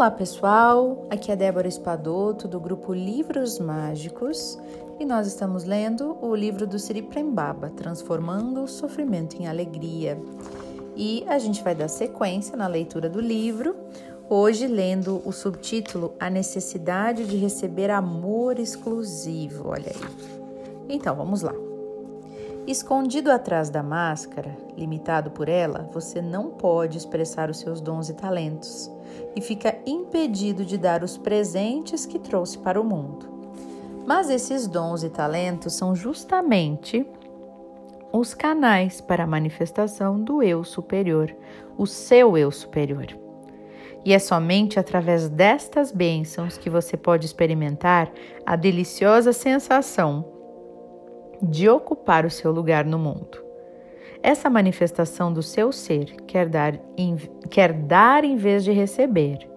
Olá pessoal, aqui é Débora Espadoto do grupo Livros Mágicos e nós estamos lendo o livro do Siri Prembaba, Transformando o Sofrimento em Alegria. E a gente vai dar sequência na leitura do livro, hoje lendo o subtítulo A Necessidade de Receber Amor Exclusivo. Olha aí. Então vamos lá. Escondido atrás da máscara, limitado por ela, você não pode expressar os seus dons e talentos e fica impedido de dar os presentes que trouxe para o mundo. Mas esses dons e talentos são justamente os canais para a manifestação do eu superior, o seu eu superior. E é somente através destas bênçãos que você pode experimentar a deliciosa sensação de ocupar o seu lugar no mundo. Essa manifestação do seu ser quer dar, em, quer dar em vez de receber.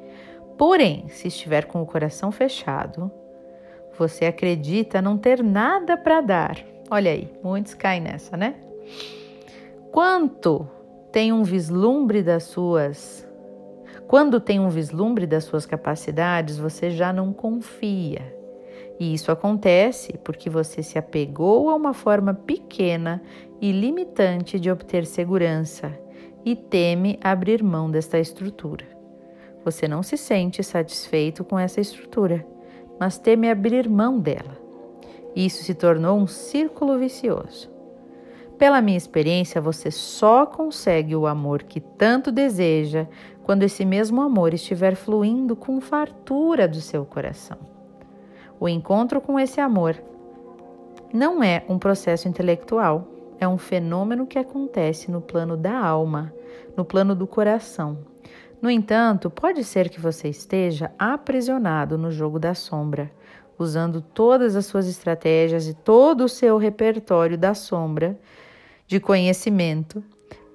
Porém, se estiver com o coração fechado, você acredita não ter nada para dar. Olha aí, muitos caem nessa, né? Quanto tem um vislumbre das suas quando tem um vislumbre das suas capacidades, você já não confia. E isso acontece porque você se apegou a uma forma pequena e limitante de obter segurança e teme abrir mão desta estrutura. Você não se sente satisfeito com essa estrutura, mas teme abrir mão dela. Isso se tornou um círculo vicioso. Pela minha experiência, você só consegue o amor que tanto deseja quando esse mesmo amor estiver fluindo com fartura do seu coração. O encontro com esse amor não é um processo intelectual, é um fenômeno que acontece no plano da alma, no plano do coração. No entanto, pode ser que você esteja aprisionado no jogo da sombra, usando todas as suas estratégias e todo o seu repertório da sombra de conhecimento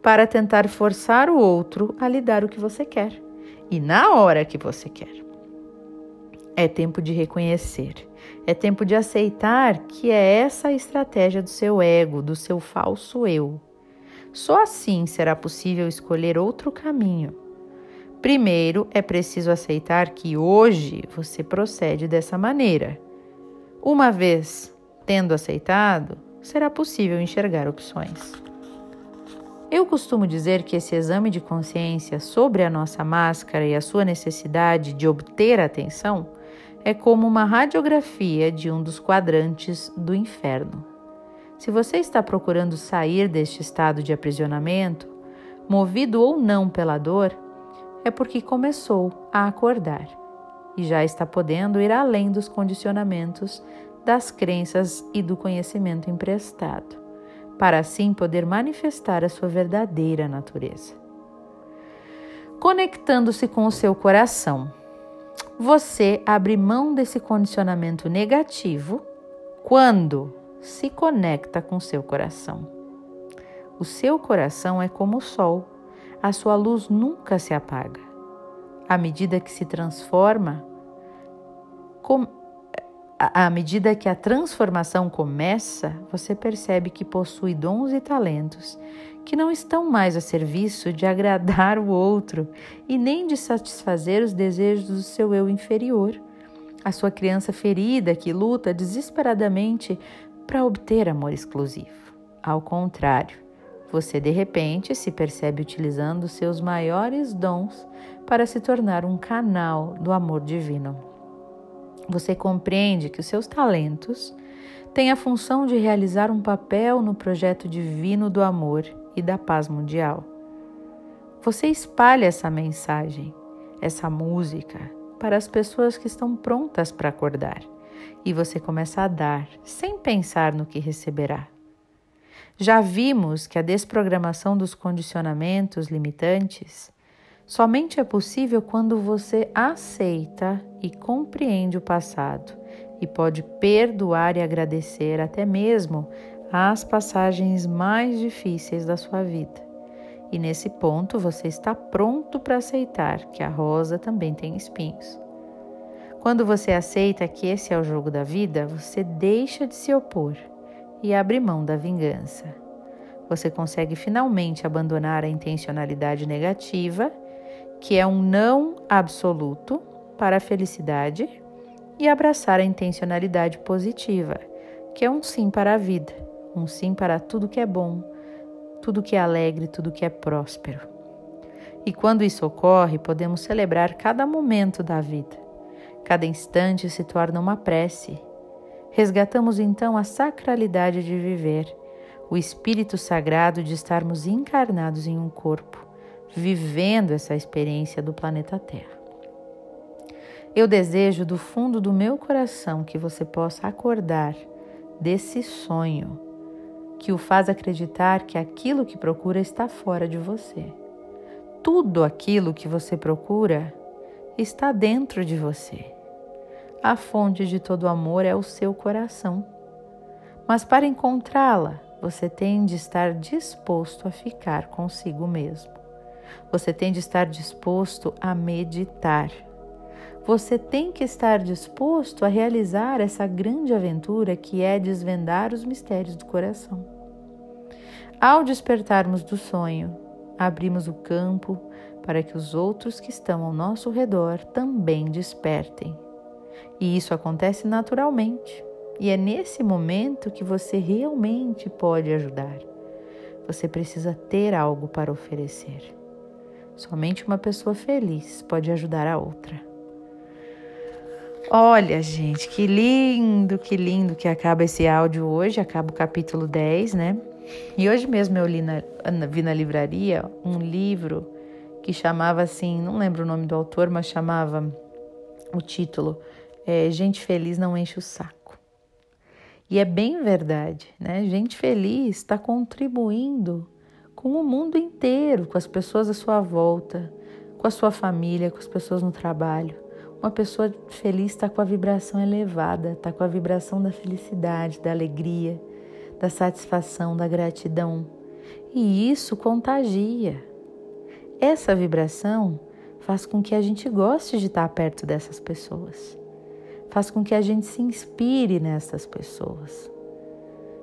para tentar forçar o outro a lhe dar o que você quer e na hora que você quer. É tempo de reconhecer. É tempo de aceitar que é essa a estratégia do seu ego, do seu falso eu. Só assim será possível escolher outro caminho. Primeiro, é preciso aceitar que hoje você procede dessa maneira. Uma vez tendo aceitado, será possível enxergar opções. Eu costumo dizer que esse exame de consciência sobre a nossa máscara e a sua necessidade de obter atenção é como uma radiografia de um dos quadrantes do inferno. Se você está procurando sair deste estado de aprisionamento, movido ou não pela dor, é porque começou a acordar e já está podendo ir além dos condicionamentos, das crenças e do conhecimento emprestado, para assim poder manifestar a sua verdadeira natureza. Conectando-se com o seu coração, você abre mão desse condicionamento negativo quando se conecta com seu coração. O seu coração é como o sol, a sua luz nunca se apaga. À medida que se transforma, à medida que a transformação começa, você percebe que possui dons e talentos que não estão mais a serviço de agradar o outro e nem de satisfazer os desejos do seu eu inferior, a sua criança ferida que luta desesperadamente para obter amor exclusivo. Ao contrário, você de repente se percebe utilizando seus maiores dons para se tornar um canal do amor divino. Você compreende que os seus talentos têm a função de realizar um papel no projeto divino do amor e da paz mundial. Você espalha essa mensagem, essa música, para as pessoas que estão prontas para acordar e você começa a dar sem pensar no que receberá. Já vimos que a desprogramação dos condicionamentos limitantes somente é possível quando você aceita e compreende o passado e pode perdoar e agradecer até mesmo as passagens mais difíceis da sua vida. E nesse ponto você está pronto para aceitar que a rosa também tem espinhos. Quando você aceita que esse é o jogo da vida, você deixa de se opor e abre mão da vingança. Você consegue finalmente abandonar a intencionalidade negativa que é um não absoluto para a felicidade, e abraçar a intencionalidade positiva, que é um sim para a vida, um sim para tudo que é bom, tudo que é alegre, tudo que é próspero. E quando isso ocorre, podemos celebrar cada momento da vida. Cada instante se torna uma prece. Resgatamos então a sacralidade de viver, o espírito sagrado de estarmos encarnados em um corpo, vivendo essa experiência do planeta Terra. Eu desejo do fundo do meu coração que você possa acordar desse sonho que o faz acreditar que aquilo que procura está fora de você. Tudo aquilo que você procura está dentro de você. A fonte de todo amor é o seu coração. Mas para encontrá-la, você tem de estar disposto a ficar consigo mesmo. Você tem de estar disposto a meditar você tem que estar disposto a realizar essa grande aventura que é desvendar os mistérios do coração. Ao despertarmos do sonho, abrimos o campo para que os outros que estão ao nosso redor também despertem. E isso acontece naturalmente. E é nesse momento que você realmente pode ajudar. Você precisa ter algo para oferecer. Somente uma pessoa feliz pode ajudar a outra. Olha, gente, que lindo, que lindo que acaba esse áudio hoje, acaba o capítulo 10, né? E hoje mesmo eu li na, vi na livraria um livro que chamava assim, não lembro o nome do autor, mas chamava o título é, Gente Feliz Não Enche o Saco. E é bem verdade, né? Gente feliz está contribuindo com o mundo inteiro, com as pessoas à sua volta, com a sua família, com as pessoas no trabalho. Uma pessoa feliz está com a vibração elevada, está com a vibração da felicidade, da alegria, da satisfação, da gratidão. E isso contagia. Essa vibração faz com que a gente goste de estar perto dessas pessoas. Faz com que a gente se inspire nessas pessoas.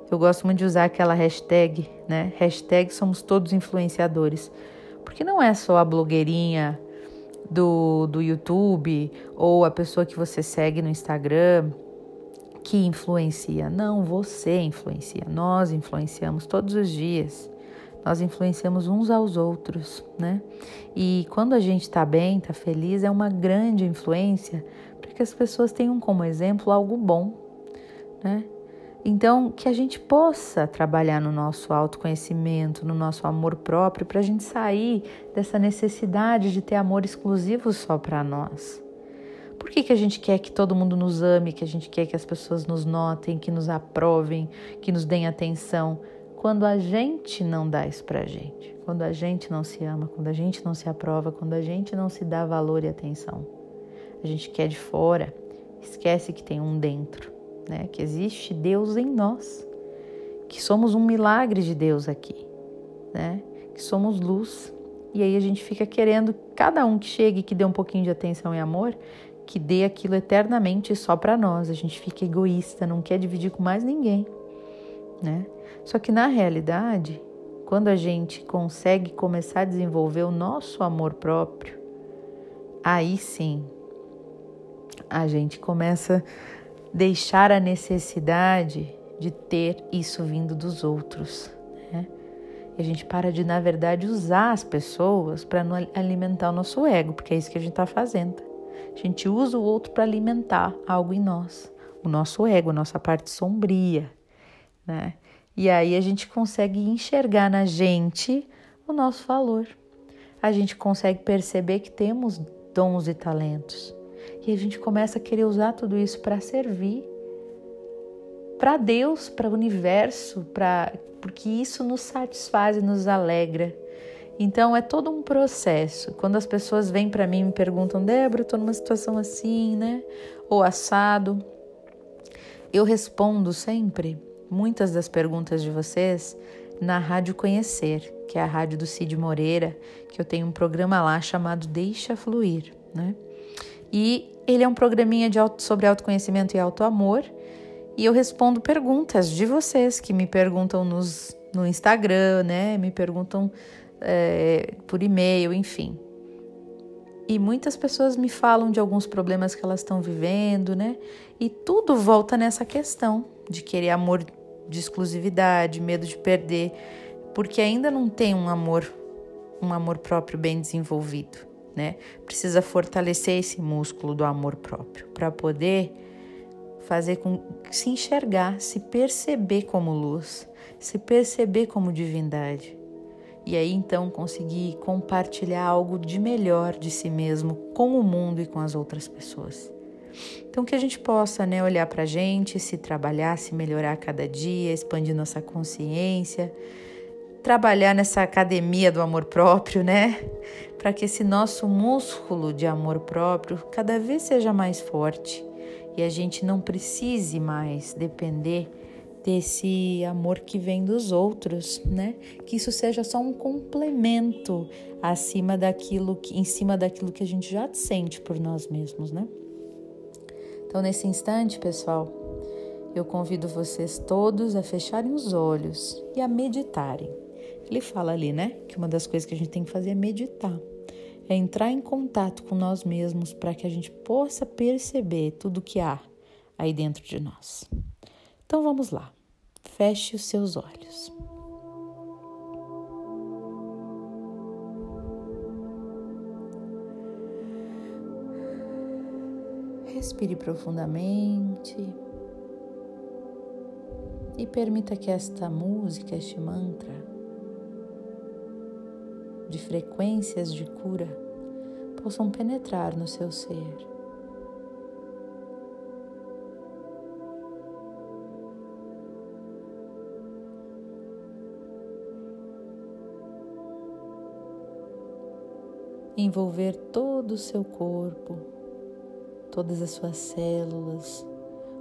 Eu gosto muito de usar aquela hashtag, né? Hashtag somos todos influenciadores. Porque não é só a blogueirinha do, do YouTube ou a pessoa que você segue no Instagram que influencia. Não, você influencia. Nós influenciamos todos os dias. Nós influenciamos uns aos outros, né? E quando a gente está bem, está feliz, é uma grande influência para que as pessoas tenham como exemplo algo bom, né? Então, que a gente possa trabalhar no nosso autoconhecimento, no nosso amor próprio, para a gente sair dessa necessidade de ter amor exclusivo só para nós. Por que, que a gente quer que todo mundo nos ame, que a gente quer que as pessoas nos notem, que nos aprovem, que nos deem atenção? Quando a gente não dá isso para a gente, quando a gente não se ama, quando a gente não se aprova, quando a gente não se dá valor e atenção. A gente quer de fora, esquece que tem um dentro né? Que existe Deus em nós, que somos um milagre de Deus aqui, né? Que somos luz. E aí a gente fica querendo cada um que chegue que dê um pouquinho de atenção e amor, que dê aquilo eternamente só para nós. A gente fica egoísta, não quer dividir com mais ninguém, né? Só que na realidade, quando a gente consegue começar a desenvolver o nosso amor próprio, aí sim a gente começa deixar a necessidade de ter isso vindo dos outros. Né? E a gente para de, na verdade, usar as pessoas para não alimentar o nosso ego, porque é isso que a gente está fazendo. A gente usa o outro para alimentar algo em nós, o nosso ego, a nossa parte sombria. Né? E aí a gente consegue enxergar na gente o nosso valor. A gente consegue perceber que temos dons e talentos. E a gente começa a querer usar tudo isso para servir para Deus, para o universo, para porque isso nos satisfaz e nos alegra. Então é todo um processo. Quando as pessoas vêm para mim e me perguntam, Débora, eu estou numa situação assim, né? Ou assado, eu respondo sempre muitas das perguntas de vocês na Rádio Conhecer, que é a rádio do Cid Moreira, que eu tenho um programa lá chamado Deixa Fluir, né? E ele é um programinha de auto, sobre autoconhecimento e autoamor. E eu respondo perguntas de vocês que me perguntam nos, no Instagram, né? Me perguntam é, por e-mail, enfim. E muitas pessoas me falam de alguns problemas que elas estão vivendo, né? E tudo volta nessa questão de querer amor de exclusividade, medo de perder, porque ainda não tem um amor, um amor próprio bem desenvolvido, né? Precisa fortalecer esse músculo do amor próprio para poder fazer com se enxergar, se perceber como luz, se perceber como divindade e aí então conseguir compartilhar algo de melhor de si mesmo com o mundo e com as outras pessoas. Então que a gente possa, né, olhar para a gente, se trabalhar, se melhorar a cada dia, expandir nossa consciência, trabalhar nessa academia do amor próprio, né, para que esse nosso músculo de amor próprio cada vez seja mais forte e a gente não precise mais depender desse amor que vem dos outros, né? Que isso seja só um complemento acima daquilo que, em cima daquilo que a gente já sente por nós mesmos, né? Então, nesse instante, pessoal, eu convido vocês todos a fecharem os olhos e a meditarem. Ele fala ali, né, que uma das coisas que a gente tem que fazer é meditar. É entrar em contato com nós mesmos para que a gente possa perceber tudo que há aí dentro de nós. Então vamos lá. Feche os seus olhos. Respire profundamente e permita que esta música, este mantra de frequências de cura possam penetrar no seu ser. envolver todo o seu corpo, todas as suas células,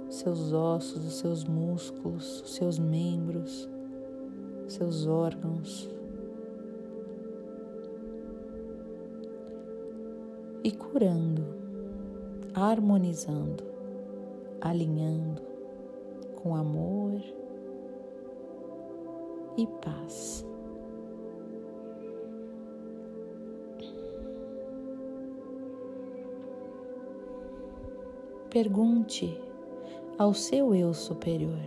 os seus ossos, os seus músculos, os seus membros, os seus órgãos. E curando, harmonizando, alinhando com amor e paz. Pergunte ao seu eu superior: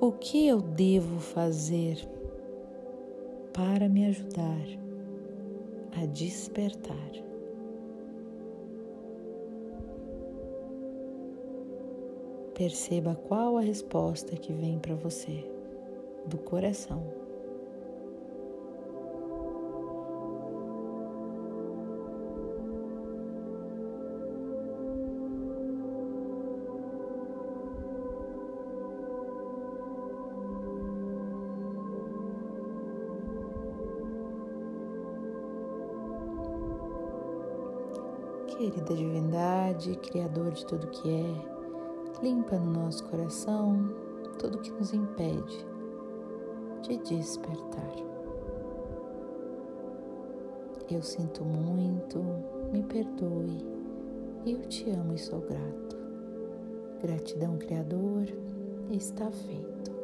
O que eu devo fazer para me ajudar a despertar? Perceba qual a resposta que vem para você do coração. Querida divindade, Criador de tudo que é, limpa no nosso coração tudo que nos impede de despertar. Eu sinto muito, me perdoe, eu te amo e sou grato. Gratidão, Criador, está feito.